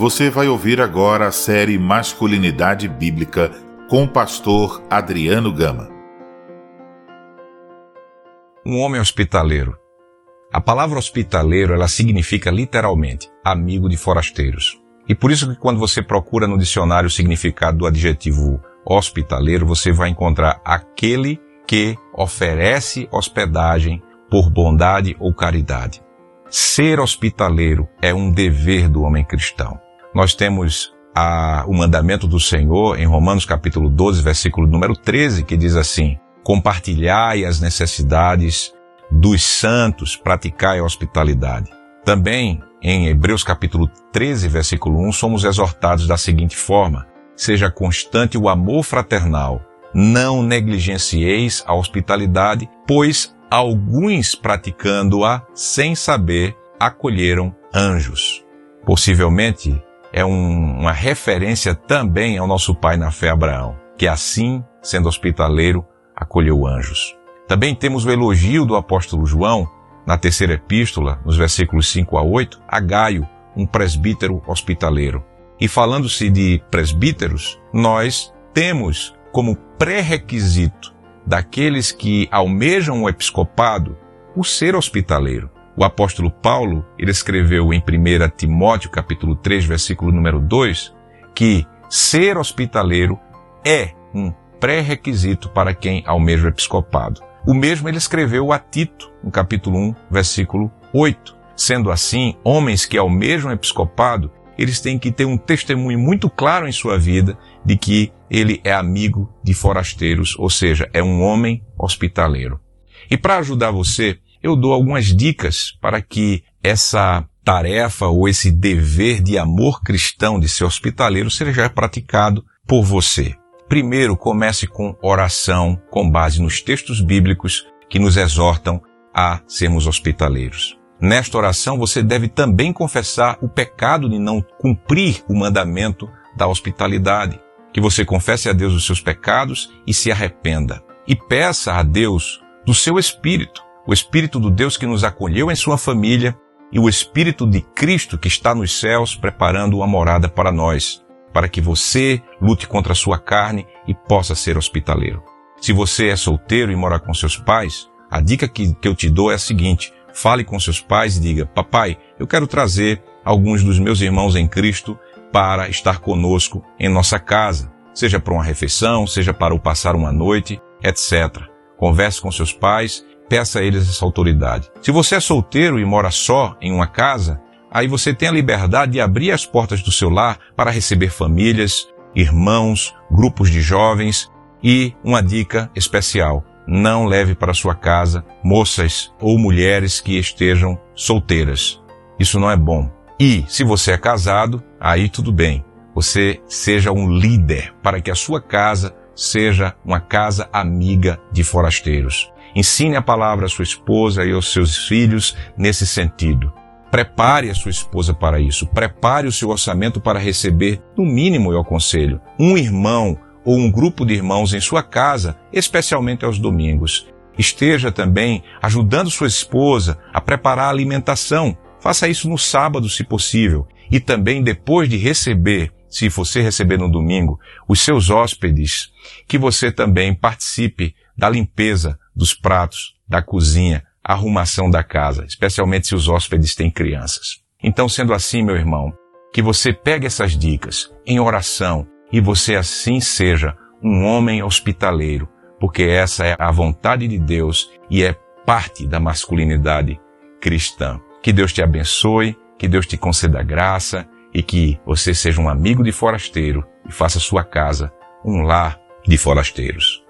Você vai ouvir agora a série Masculinidade Bíblica com o pastor Adriano Gama. Um homem hospitaleiro. A palavra hospitaleiro, ela significa literalmente amigo de forasteiros. E por isso que quando você procura no dicionário o significado do adjetivo hospitaleiro, você vai encontrar aquele que oferece hospedagem por bondade ou caridade. Ser hospitaleiro é um dever do homem cristão. Nós temos a, o mandamento do Senhor em Romanos capítulo 12, versículo número 13, que diz assim: Compartilhai as necessidades dos santos, praticai a hospitalidade. Também em Hebreus capítulo 13, versículo 1, somos exortados da seguinte forma: Seja constante o amor fraternal, não negligencieis a hospitalidade, pois alguns praticando-a sem saber acolheram anjos. Possivelmente é um, uma referência também ao nosso pai na fé Abraão, que assim, sendo hospitaleiro, acolheu anjos. Também temos o elogio do apóstolo João, na terceira epístola, nos versículos 5 a 8, a Gaio, um presbítero hospitaleiro. E falando-se de presbíteros, nós temos como pré-requisito daqueles que almejam o episcopado o ser hospitaleiro. O apóstolo Paulo, ele escreveu em 1 Timóteo capítulo 3, versículo número 2, que ser hospitaleiro é um pré-requisito para quem almeja o episcopado. O mesmo ele escreveu a Tito, no capítulo 1, versículo 8. Sendo assim, homens que almejam o episcopado, eles têm que ter um testemunho muito claro em sua vida de que ele é amigo de forasteiros, ou seja, é um homem hospitaleiro. E para ajudar você, eu dou algumas dicas para que essa tarefa ou esse dever de amor cristão de ser hospitaleiro seja praticado por você. Primeiro, comece com oração com base nos textos bíblicos que nos exortam a sermos hospitaleiros. Nesta oração, você deve também confessar o pecado de não cumprir o mandamento da hospitalidade. Que você confesse a Deus os seus pecados e se arrependa. E peça a Deus do seu espírito o Espírito do Deus que nos acolheu em sua família e o Espírito de Cristo que está nos céus preparando uma morada para nós, para que você lute contra a sua carne e possa ser hospitaleiro. Se você é solteiro e mora com seus pais, a dica que, que eu te dou é a seguinte: fale com seus pais e diga, papai, eu quero trazer alguns dos meus irmãos em Cristo para estar conosco em nossa casa, seja para uma refeição, seja para o passar uma noite, etc. Converse com seus pais peça a eles essa autoridade. Se você é solteiro e mora só em uma casa, aí você tem a liberdade de abrir as portas do seu lar para receber famílias, irmãos, grupos de jovens e uma dica especial: não leve para sua casa moças ou mulheres que estejam solteiras. Isso não é bom. E se você é casado, aí tudo bem. Você seja um líder para que a sua casa seja uma casa amiga de forasteiros. Ensine a palavra à sua esposa e aos seus filhos nesse sentido. Prepare a sua esposa para isso. Prepare o seu orçamento para receber, no mínimo eu aconselho, um irmão ou um grupo de irmãos em sua casa, especialmente aos domingos. Esteja também ajudando sua esposa a preparar a alimentação. Faça isso no sábado, se possível. E também depois de receber, se você receber no domingo, os seus hóspedes, que você também participe da limpeza dos pratos, da cozinha, arrumação da casa, especialmente se os hóspedes têm crianças. Então, sendo assim, meu irmão, que você pegue essas dicas em oração e você assim seja um homem hospitaleiro, porque essa é a vontade de Deus e é parte da masculinidade cristã. Que Deus te abençoe, que Deus te conceda graça e que você seja um amigo de forasteiro e faça sua casa um lar de forasteiros.